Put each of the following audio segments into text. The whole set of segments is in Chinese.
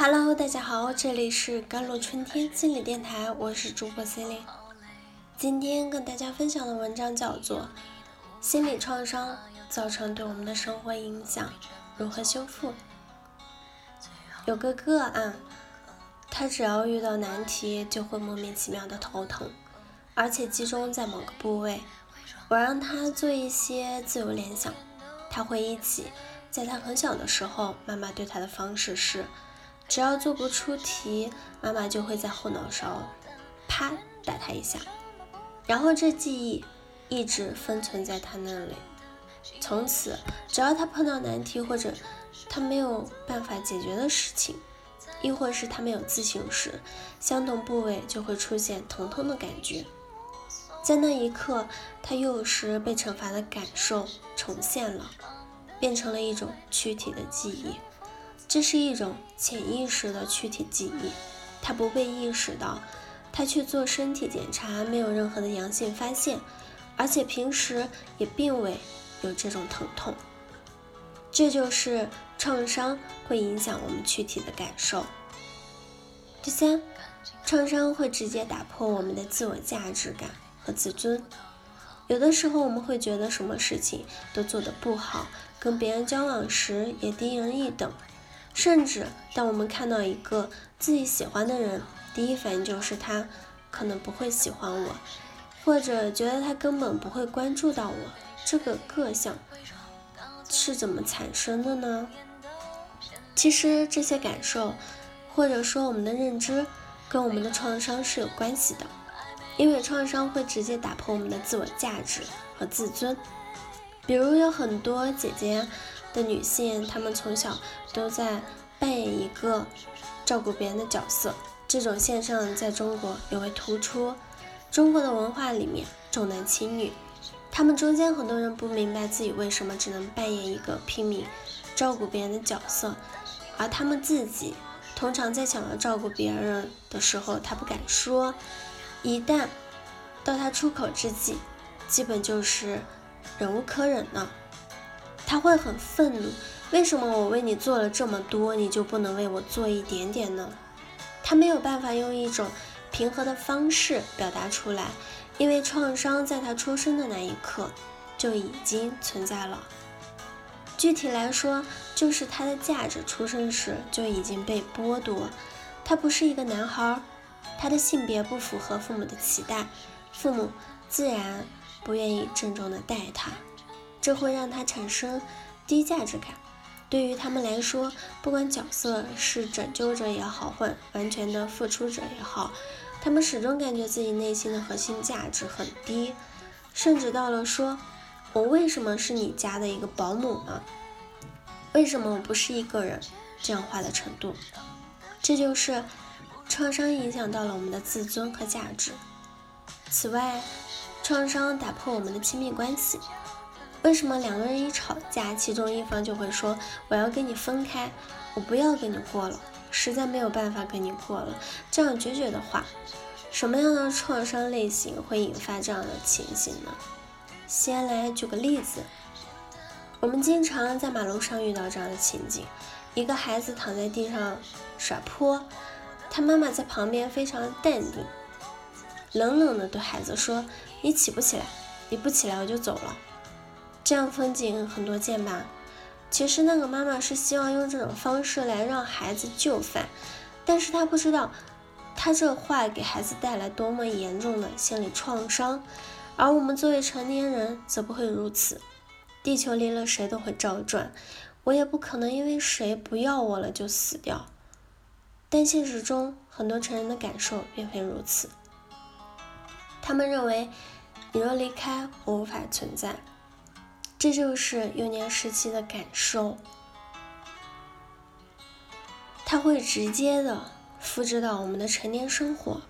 Hello，大家好，这里是甘露春天心理电台，我是主播 c e l i n e 今天跟大家分享的文章叫做《心理创伤造成对我们的生活影响，如何修复》。有个个案，他只要遇到难题就会莫名其妙的头疼，而且集中在某个部位。我让他做一些自由联想，他回忆起，在他很小的时候，妈妈对他的方式是。只要做不出题，妈妈就会在后脑勺啪打他一下，然后这记忆一直封存在他那里。从此，只要他碰到难题或者他没有办法解决的事情，亦或是他没有自信时，相同部位就会出现疼痛的感觉。在那一刻，他幼时被惩罚的感受重现了，变成了一种躯体的记忆。这是一种潜意识的躯体记忆，他不被意识到，他去做身体检查，没有任何的阳性发现，而且平时也并未有这种疼痛。这就是创伤会影响我们躯体的感受。第三，创伤会直接打破我们的自我价值感和自尊。有的时候我们会觉得什么事情都做得不好，跟别人交往时也低人一等。甚至，当我们看到一个自己喜欢的人，第一反应就是他可能不会喜欢我，或者觉得他根本不会关注到我。这个个性是怎么产生的呢？其实这些感受，或者说我们的认知，跟我们的创伤是有关系的，因为创伤会直接打破我们的自我价值和自尊。比如有很多姐姐。的女性，她们从小都在扮演一个照顾别人的角色，这种现象在中国尤为突出。中国的文化里面重男轻女，他们中间很多人不明白自己为什么只能扮演一个拼命照顾别人的角色，而他们自己通常在想要照顾别人的时候，他不敢说，一旦到他出口之际，基本就是忍无可忍了。他会很愤怒，为什么我为你做了这么多，你就不能为我做一点点呢？他没有办法用一种平和的方式表达出来，因为创伤在他出生的那一刻就已经存在了。具体来说，就是他的价值出生时就已经被剥夺。他不是一个男孩，他的性别不符合父母的期待，父母自然不愿意郑重的待他。这会让他产生低价值感。对于他们来说，不管角色是拯救者也好，或完全的付出者也好，他们始终感觉自己内心的核心价值很低，甚至到了说“我为什么是你家的一个保姆呢？为什么我不是一个人？”这样话的程度。这就是创伤影响到了我们的自尊和价值。此外，创伤打破我们的亲密关系。为什么两个人一吵架，其中一方就会说我要跟你分开，我不要跟你过了，实在没有办法跟你过了，这样决绝的话，什么样的创伤类型会引发这样的情形呢？先来举个例子，我们经常在马路上遇到这样的情景：一个孩子躺在地上耍泼，他妈妈在旁边非常淡定，冷冷的对孩子说：“你起不起来？你不起来我就走了。”这样风景很多见吧？其实那个妈妈是希望用这种方式来让孩子就范，但是她不知道，她这话给孩子带来多么严重的心理创伤。而我们作为成年人则不会如此。地球离了谁都会照转，我也不可能因为谁不要我了就死掉。但现实中很多成人的感受并非如此，他们认为你若离开，我无法存在。这就是幼年时期的感受，它会直接的复制到我们的成年生活。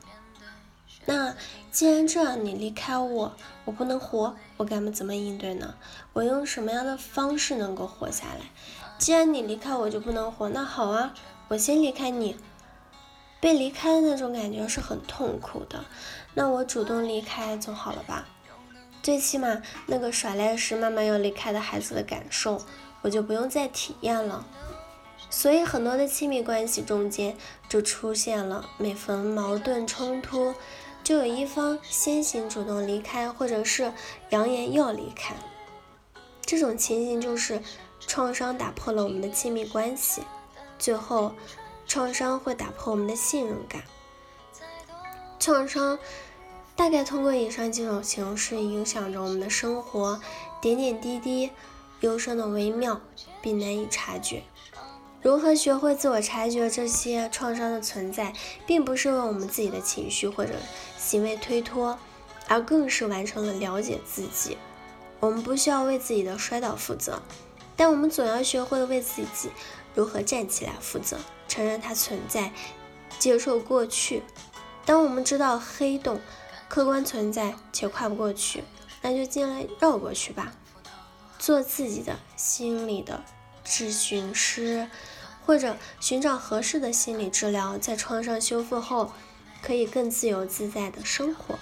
那既然这样，你离开我，我不能活，我该怎么应对呢？我用什么样的方式能够活下来？既然你离开我就不能活，那好啊，我先离开你。被离开的那种感觉是很痛苦的，那我主动离开总好了吧？最起码那个耍赖时妈妈要离开的孩子的感受，我就不用再体验了。所以很多的亲密关系中间就出现了，每逢矛盾冲突，就有一方先行主动离开，或者是扬言要离开。这种情形就是创伤打破了我们的亲密关系，最后创伤会打破我们的信任感。创伤大概通过以上几种形式影响着我们的生活，点点滴滴，忧伤的微妙并难以察觉。如何学会自我察觉这些创伤的存在，并不是为我们自己的情绪或者行为推脱，而更是完成了了解自己。我们不需要为自己的摔倒负责，但我们总要学会为自己如何站起来负责，承认它存在，接受过去。当我们知道黑洞客观存在且跨不过去，那就尽量绕过去吧。做自己的心理的。咨询师，或者寻找合适的心理治疗，在创伤修复后，可以更自由自在的生活。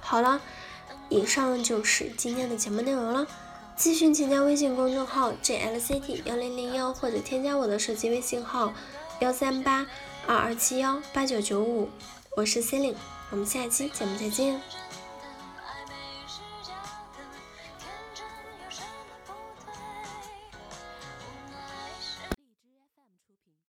好了，以上就是今天的节目内容了。咨询请加微信公众号 jlct 幺零零幺，或者添加我的手机微信号幺三八二二七幺八九九五，我是 c e l i n e 我们下期节目再见。